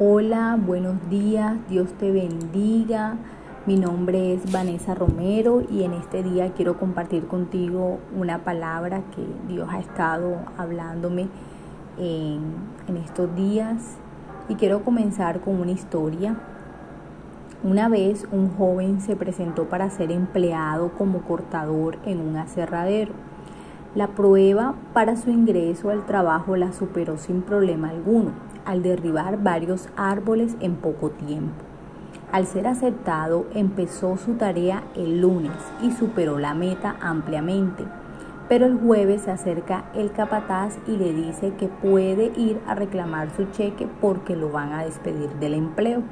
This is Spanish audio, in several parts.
Hola, buenos días, Dios te bendiga. Mi nombre es Vanessa Romero y en este día quiero compartir contigo una palabra que Dios ha estado hablándome en, en estos días y quiero comenzar con una historia. Una vez un joven se presentó para ser empleado como cortador en un aserradero. La prueba para su ingreso al trabajo la superó sin problema alguno, al derribar varios árboles en poco tiempo. Al ser aceptado, empezó su tarea el lunes y superó la meta ampliamente. Pero el jueves se acerca el capataz y le dice que puede ir a reclamar su cheque porque lo van a despedir del empleo.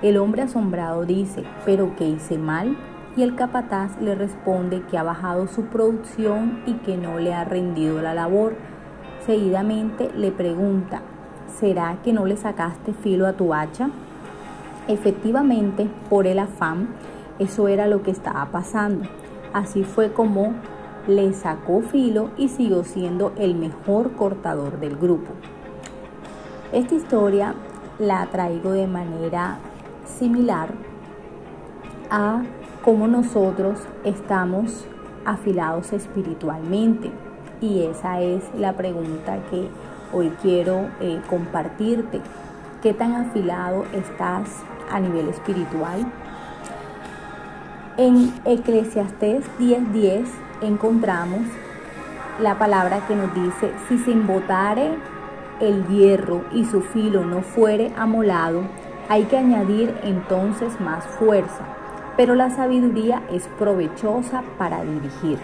El hombre asombrado dice, ¿pero qué hice mal? y el capataz le responde que ha bajado su producción y que no le ha rendido la labor. Seguidamente le pregunta, ¿será que no le sacaste filo a tu hacha? Efectivamente, por el afán, eso era lo que estaba pasando. Así fue como le sacó filo y siguió siendo el mejor cortador del grupo. Esta historia la traigo de manera similar a cómo nosotros estamos afilados espiritualmente. Y esa es la pregunta que hoy quiero eh, compartirte. ¿Qué tan afilado estás a nivel espiritual? En Eclesiastés 10:10 encontramos la palabra que nos dice, si se embotare el hierro y su filo no fuere amolado, hay que añadir entonces más fuerza pero la sabiduría es provechosa para dirigir.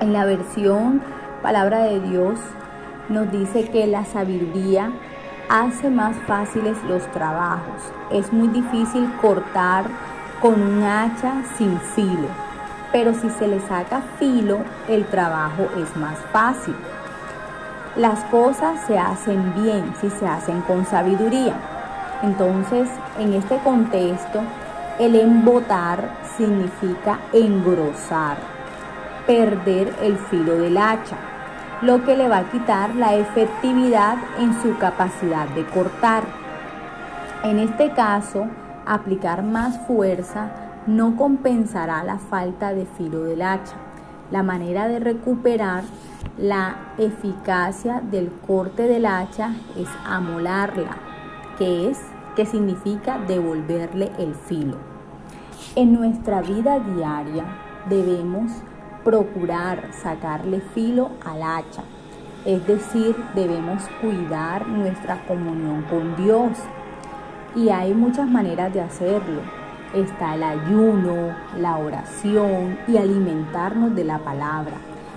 En la versión Palabra de Dios nos dice que la sabiduría hace más fáciles los trabajos. Es muy difícil cortar con un hacha sin filo, pero si se le saca filo, el trabajo es más fácil. Las cosas se hacen bien si se hacen con sabiduría. Entonces, en este contexto, el embotar significa engrosar, perder el filo del hacha, lo que le va a quitar la efectividad en su capacidad de cortar. En este caso, aplicar más fuerza no compensará la falta de filo del hacha. La manera de recuperar la eficacia del corte del hacha es amolarla, que es que significa devolverle el filo. En nuestra vida diaria debemos procurar sacarle filo al hacha, es decir, debemos cuidar nuestra comunión con Dios. Y hay muchas maneras de hacerlo. Está el ayuno, la oración y alimentarnos de la palabra,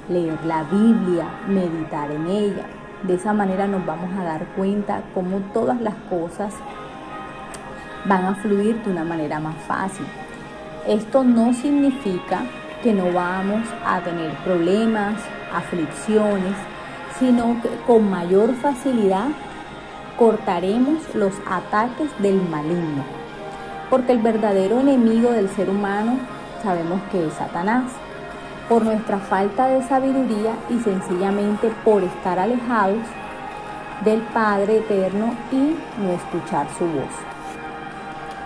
leer la Biblia, meditar en ella. De esa manera nos vamos a dar cuenta cómo todas las cosas van a fluir de una manera más fácil. Esto no significa que no vamos a tener problemas, aflicciones, sino que con mayor facilidad cortaremos los ataques del maligno. Porque el verdadero enemigo del ser humano sabemos que es Satanás. Por nuestra falta de sabiduría y sencillamente por estar alejados del Padre Eterno y no escuchar su voz.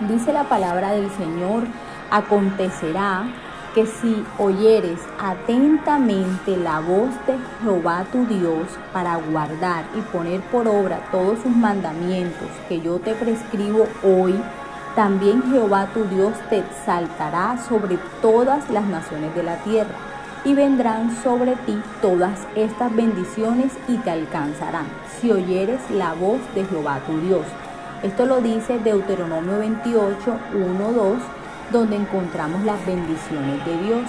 Dice la palabra del Señor, acontecerá que si oyeres atentamente la voz de Jehová tu Dios para guardar y poner por obra todos sus mandamientos que yo te prescribo hoy, también Jehová tu Dios te exaltará sobre todas las naciones de la tierra, y vendrán sobre ti todas estas bendiciones y te alcanzarán, si oyeres la voz de Jehová tu Dios. Esto lo dice Deuteronomio 28, 1, 2, donde encontramos las bendiciones de Dios.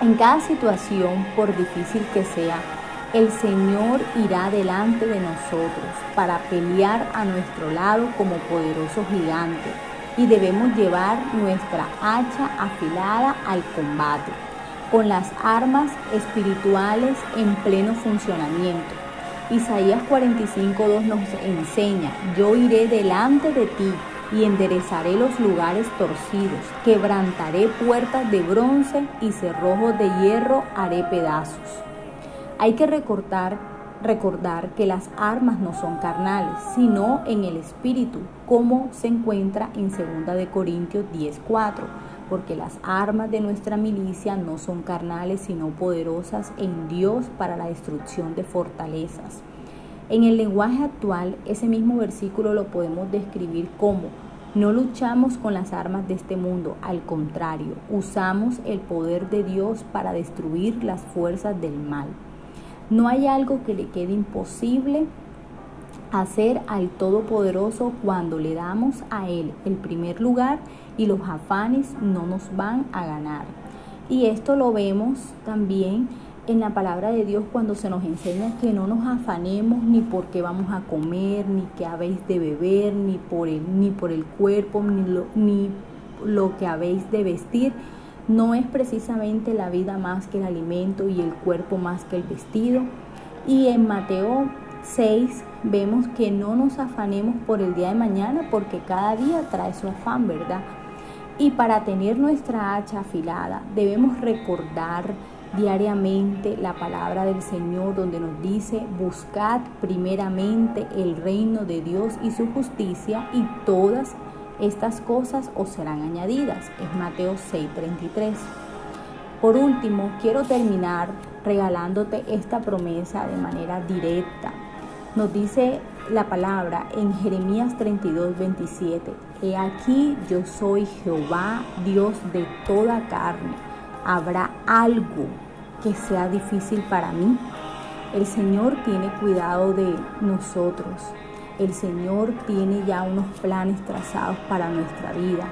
En cada situación, por difícil que sea, el Señor irá delante de nosotros para pelear a nuestro lado como poderoso gigante y debemos llevar nuestra hacha afilada al combate, con las armas espirituales en pleno funcionamiento Isaías 45.2 nos enseña, yo iré delante de ti y enderezaré los lugares torcidos, quebrantaré puertas de bronce y cerrojos de hierro haré pedazos. Hay que recortar recordar que las armas no son carnales, sino en el espíritu, como se encuentra en 2 de Corintios 10:4, porque las armas de nuestra milicia no son carnales, sino poderosas en Dios para la destrucción de fortalezas. En el lenguaje actual, ese mismo versículo lo podemos describir como no luchamos con las armas de este mundo, al contrario, usamos el poder de Dios para destruir las fuerzas del mal. No hay algo que le quede imposible hacer al Todopoderoso cuando le damos a Él el primer lugar y los afanes no nos van a ganar. Y esto lo vemos también en la palabra de Dios cuando se nos enseña que no nos afanemos ni por qué vamos a comer, ni qué habéis de beber, ni por el, ni por el cuerpo, ni lo, ni lo que habéis de vestir. No es precisamente la vida más que el alimento y el cuerpo más que el vestido. Y en Mateo 6 vemos que no nos afanemos por el día de mañana porque cada día trae su afán, ¿verdad? Y para tener nuestra hacha afilada debemos recordar diariamente la palabra del Señor donde nos dice, buscad primeramente el reino de Dios y su justicia y todas estas cosas os serán añadidas. Es Mateo 6:33. Por último, quiero terminar regalándote esta promesa de manera directa. Nos dice la palabra en Jeremías 32:27, He aquí yo soy Jehová, Dios de toda carne ¿Habrá algo que sea difícil para mí? El Señor tiene cuidado de nosotros. El Señor tiene ya unos planes trazados para nuestra vida,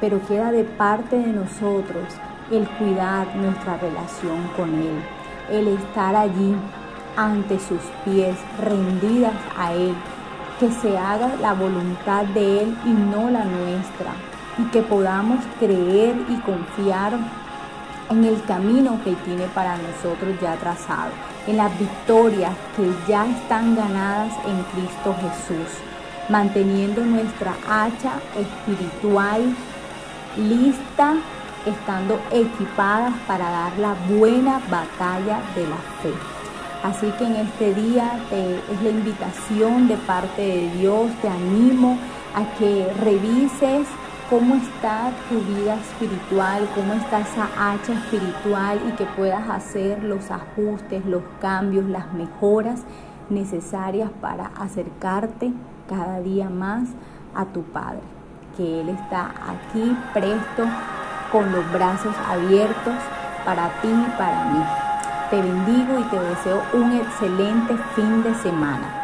pero queda de parte de nosotros el cuidar nuestra relación con Él, el estar allí ante sus pies, rendidas a Él, que se haga la voluntad de Él y no la nuestra, y que podamos creer y confiar en el camino que tiene para nosotros ya trazado, en las victorias que ya están ganadas en Cristo Jesús, manteniendo nuestra hacha espiritual lista, estando equipadas para dar la buena batalla de la fe. Así que en este día es la invitación de parte de Dios, te animo a que revises cómo está tu vida espiritual, cómo está esa hacha espiritual y que puedas hacer los ajustes, los cambios, las mejoras necesarias para acercarte cada día más a tu Padre, que Él está aquí presto con los brazos abiertos para ti y para mí. Te bendigo y te deseo un excelente fin de semana.